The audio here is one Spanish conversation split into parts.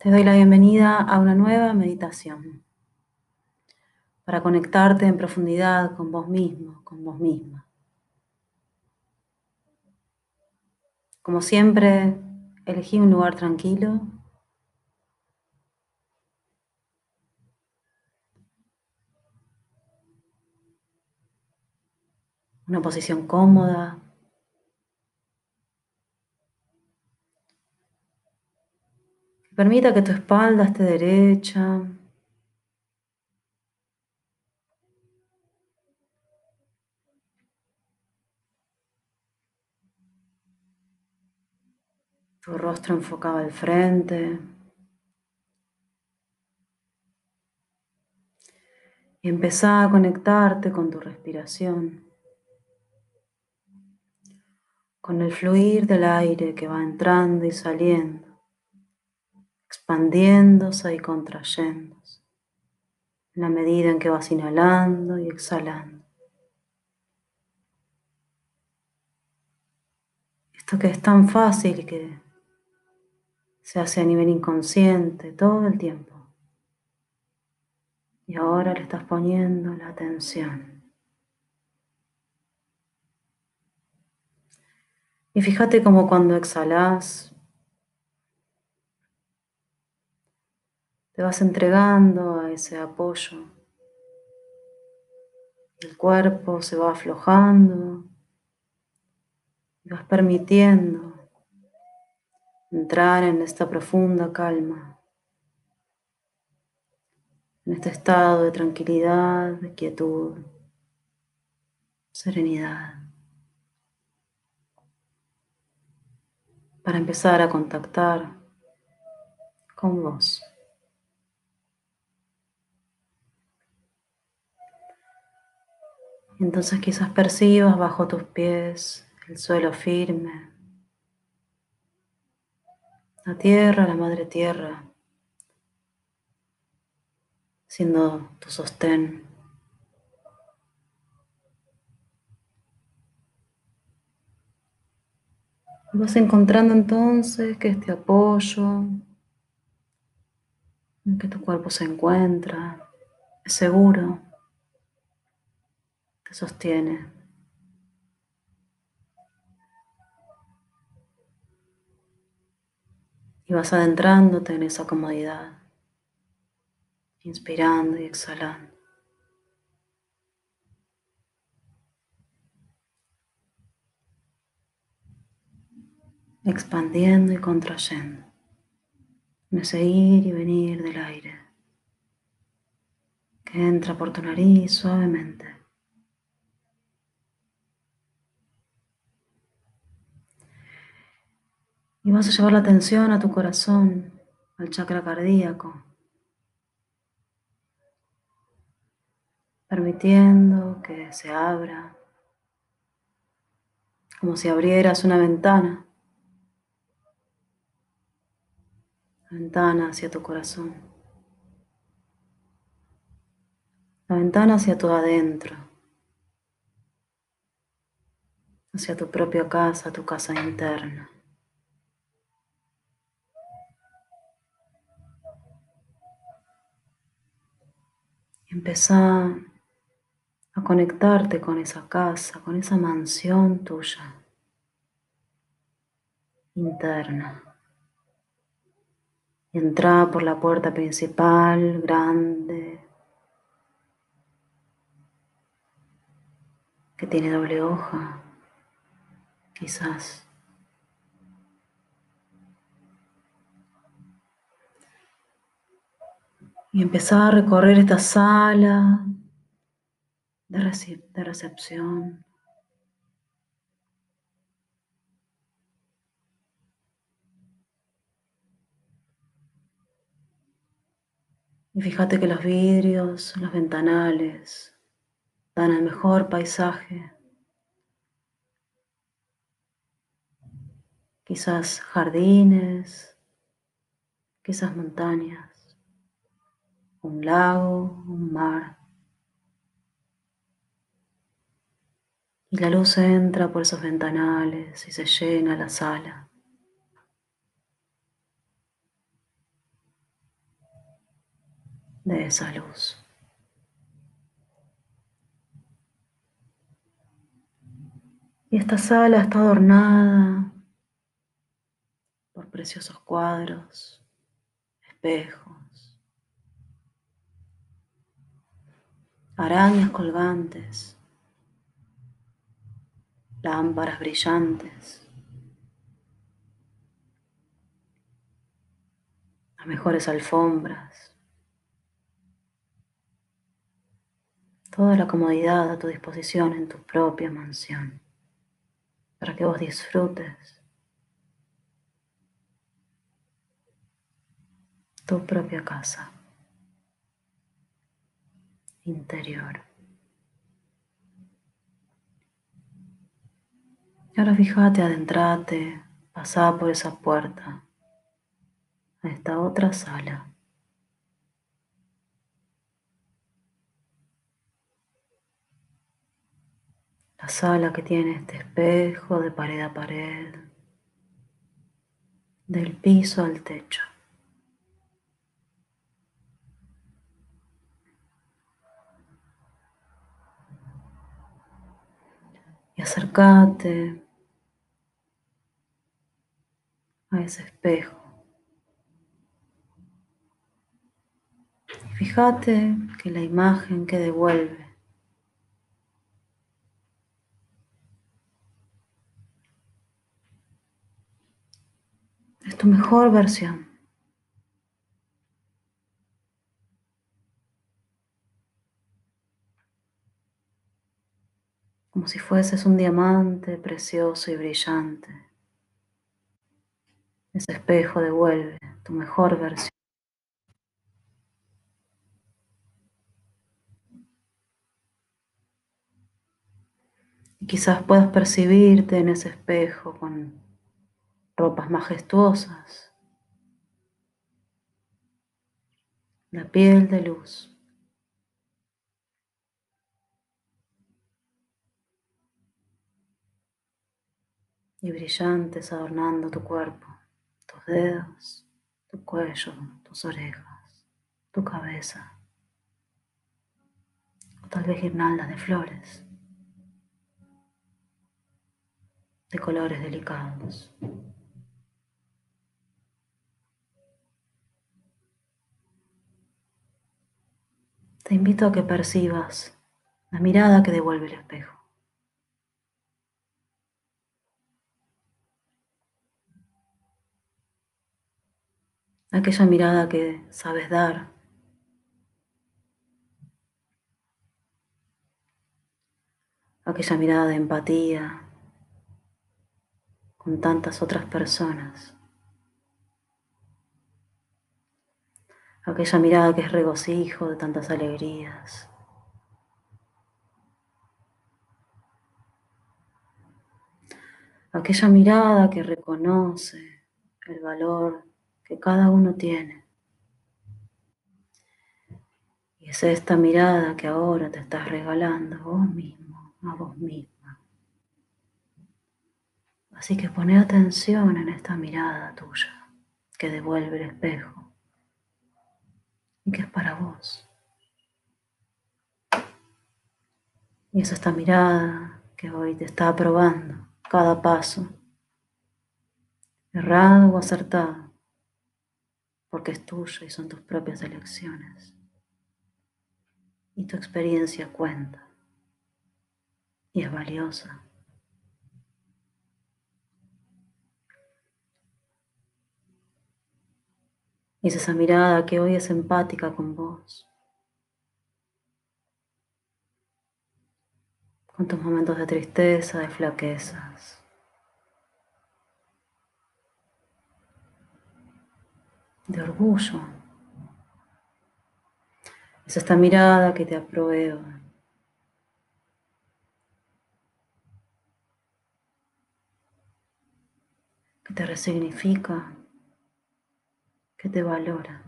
Te doy la bienvenida a una nueva meditación para conectarte en profundidad con vos mismo, con vos misma. Como siempre, elegí un lugar tranquilo. Una posición cómoda. Permita que tu espalda esté derecha. Tu rostro enfocado al frente. Y empezá a conectarte con tu respiración. Con el fluir del aire que va entrando y saliendo expandiéndose y contrayéndose en la medida en que vas inhalando y exhalando. Esto que es tan fácil que se hace a nivel inconsciente todo el tiempo. Y ahora le estás poniendo la atención. Y fíjate como cuando exhalas te vas entregando a ese apoyo. El cuerpo se va aflojando y vas permitiendo entrar en esta profunda calma, en este estado de tranquilidad, de quietud, serenidad. Para empezar a contactar con vos. Entonces quizás percibas bajo tus pies el suelo firme, la tierra, la madre tierra, siendo tu sostén. Vas encontrando entonces que este apoyo en que tu cuerpo se encuentra es seguro sostiene. Y vas adentrándote en esa comodidad, inspirando y exhalando. Expandiendo y contrayendo en ese ir y venir del aire que entra por tu nariz suavemente. Y vas a llevar la atención a tu corazón, al chakra cardíaco, permitiendo que se abra, como si abrieras una ventana, la ventana hacia tu corazón, la ventana hacia tu adentro, hacia tu propia casa, tu casa interna. Empezá a conectarte con esa casa, con esa mansión tuya interna. Entra por la puerta principal, grande, que tiene doble hoja, quizás. Y empezar a recorrer esta sala de, de recepción. Y fíjate que los vidrios, los ventanales, dan el mejor paisaje. Quizás jardines, quizás montañas un lago, un mar. Y la luz entra por esos ventanales y se llena la sala. de esa luz. Y esta sala está adornada por preciosos cuadros, espejos, arañas colgantes, lámparas brillantes, las mejores alfombras, toda la comodidad a tu disposición en tu propia mansión. Para que vos disfrutes tu propia casa interior. Y ahora fíjate, adentrate, pasá por esa puerta a esta otra sala. La sala que tiene este espejo de pared a pared, del piso al techo. Y acércate a ese espejo. Fíjate que la imagen que devuelve es tu mejor versión. Como si fueses un diamante precioso y brillante. Ese espejo devuelve tu mejor versión. Y quizás puedas percibirte en ese espejo con ropas majestuosas, la piel de luz. Y brillantes adornando tu cuerpo, tus dedos, tu cuello, tus orejas, tu cabeza, o tal vez guirnaldas de flores, de colores delicados. Te invito a que percibas la mirada que devuelve el espejo. Aquella mirada que sabes dar. Aquella mirada de empatía con tantas otras personas. aquella mirada que es regocijo de tantas alegrías. Aquella mirada que reconoce el valor que cada uno tiene. Y es esta mirada que ahora te estás regalando vos mismo, a vos misma. Así que pone atención en esta mirada tuya que devuelve el espejo y que es para vos. Y es esta mirada que hoy te está aprobando cada paso, errado o acertado, porque es tuyo y son tus propias elecciones. Y tu experiencia cuenta y es valiosa. Y es esa mirada que hoy es empática con vos. Con tus momentos de tristeza, de flaquezas. De orgullo. Es esta mirada que te aprueba. Que te resignifica que te valora.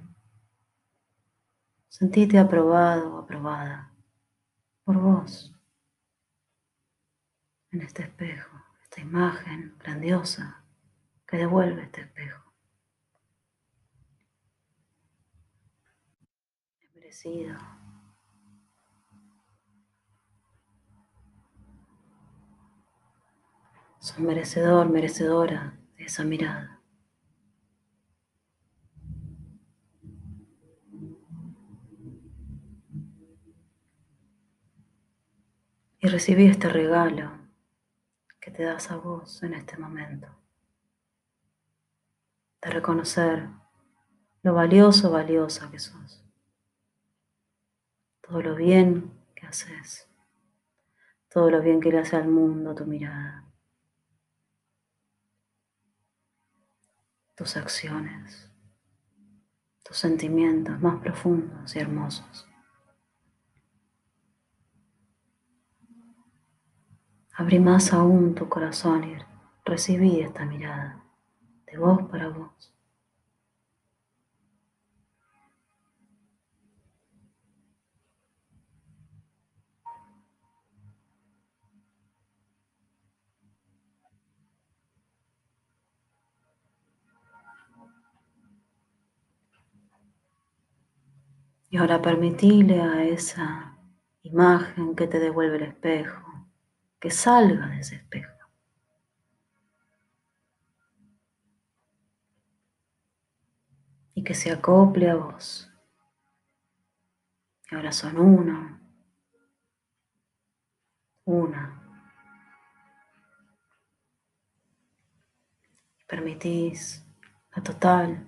Sentite aprobado aprobada por vos en este espejo, esta imagen grandiosa que devuelve este espejo. Es merecido. Sos merecedor, merecedora de esa mirada. Y recibí este regalo que te das a vos en este momento. De reconocer lo valioso, valiosa que sos. Todo lo bien que haces. Todo lo bien que le hace al mundo tu mirada. tus acciones, tus sentimientos más profundos y hermosos. Abrí más aún tu corazón y recibí esta mirada de vos para vos. Y ahora permitile a esa imagen que te devuelve el espejo, que salga de ese espejo. Y que se acople a vos. Y ahora son uno, una. Permitís la total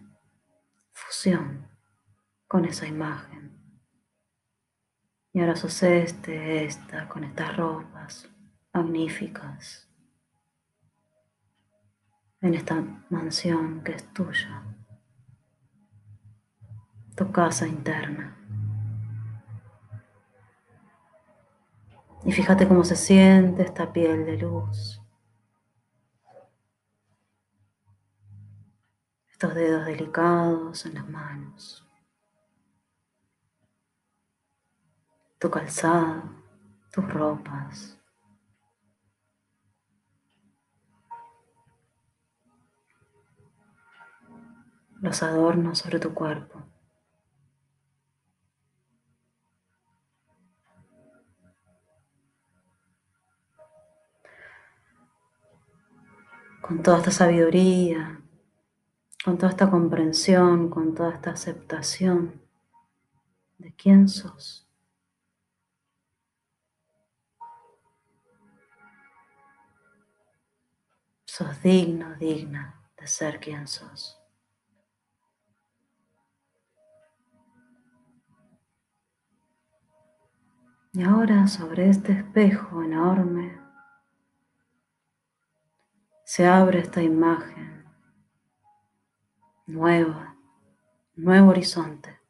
fusión con esa imagen. Y ahora sos este, esta, con estas ropas magníficas, en esta mansión que es tuya, tu casa interna. Y fíjate cómo se siente esta piel de luz. Estos dedos delicados en las manos. Tu calzado, tus ropas. Los adornos sobre tu cuerpo. Con toda esta sabiduría, con toda esta comprensión, con toda esta aceptación de quién sos. Sos digno, digna de ser quien sos. Y ahora sobre este espejo enorme se abre esta imagen nueva, nuevo horizonte.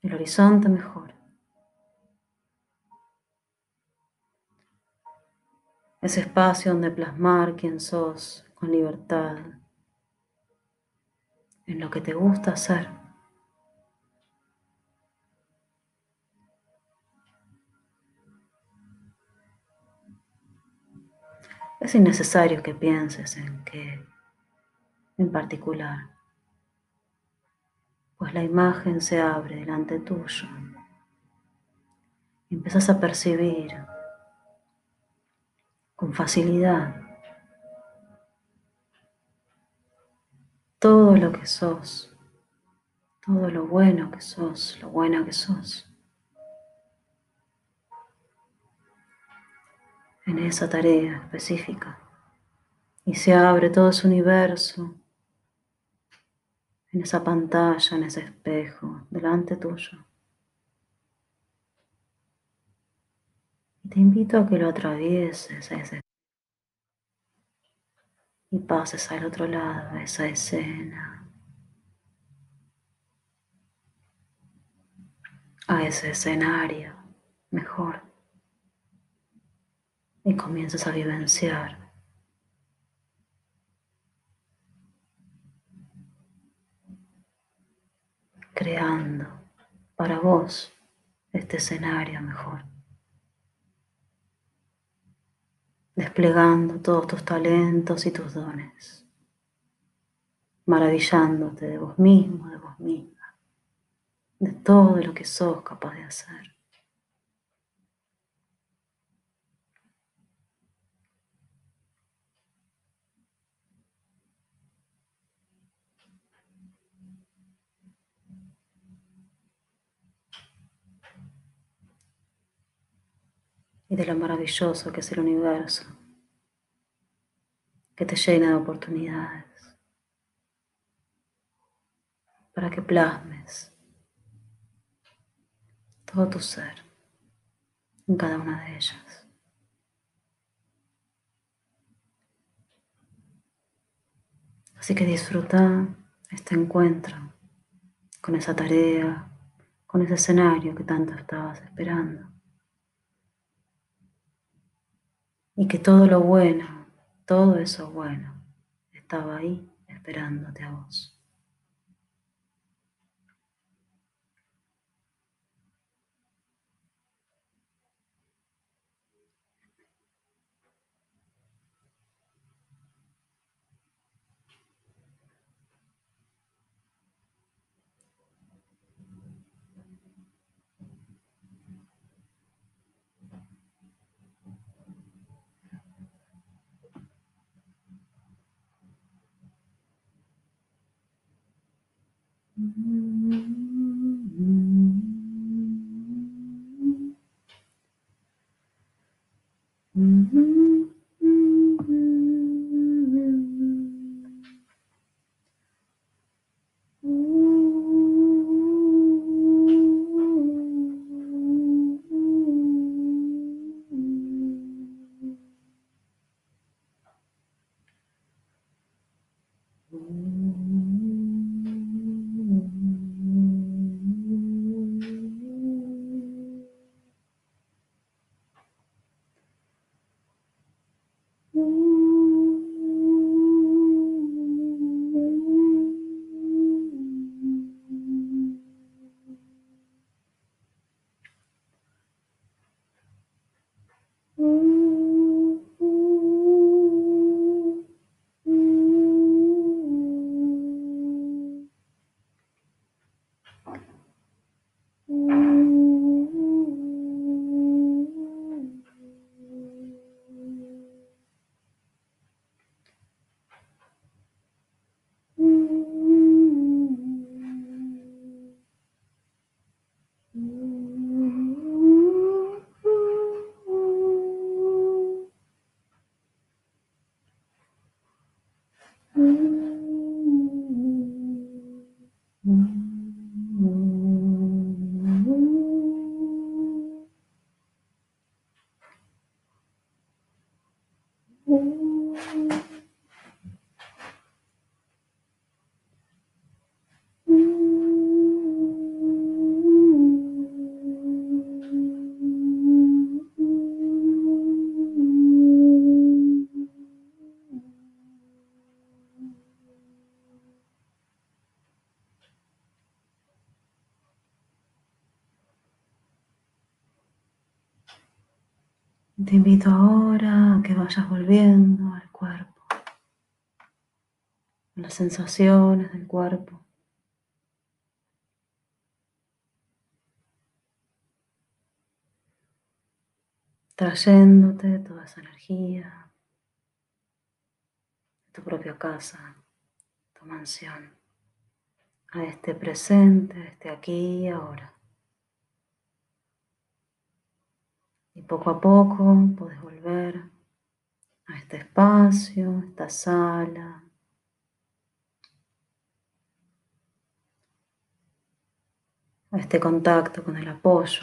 El horizonte mejor. Ese espacio donde plasmar quién sos con libertad, en lo que te gusta hacer. Es innecesario que pienses en qué en particular, pues la imagen se abre delante tuyo y empiezas a percibir con facilidad todo lo que sos, todo lo bueno que sos, lo buena que sos. En esa tarea específica. Y se abre todo ese universo en esa pantalla, en ese espejo, delante tuyo. Te invito a que lo atravieses a ese y pases al otro lado de esa escena, a ese escenario mejor. Y comienzas a vivenciar. Creando para vos este escenario mejor. Desplegando todos tus talentos y tus dones, maravillándote de vos mismo, de vos misma. de todo lo que sos capaz de hacer. y de lo maravilloso que es el universo, que te llena de oportunidades para que plasmes todo tu ser en cada una de ellas. Así que disfruta este encuentro con esa tarea, con ese escenario que tanto estabas esperando. y que todo lo bueno, todo eso bueno, estaba ahí esperándote a vos. Mm-hmm. Te invito ahora a que vayas volviendo al cuerpo, a las sensaciones del cuerpo. trayéndote toda esa energía de tu propia casa, tu mansión, a este presente, a este aquí y ahora. Y poco a poco puedes volver a este espacio, esta sala. A este contacto con el apoyo.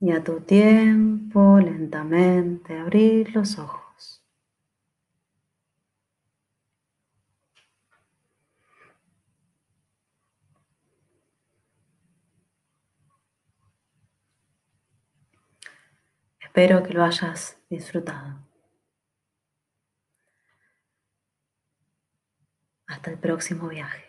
Y a tu tiempo, lentamente, abrir los ojos. Espero que lo hayas disfrutado. Hasta el próximo viaje.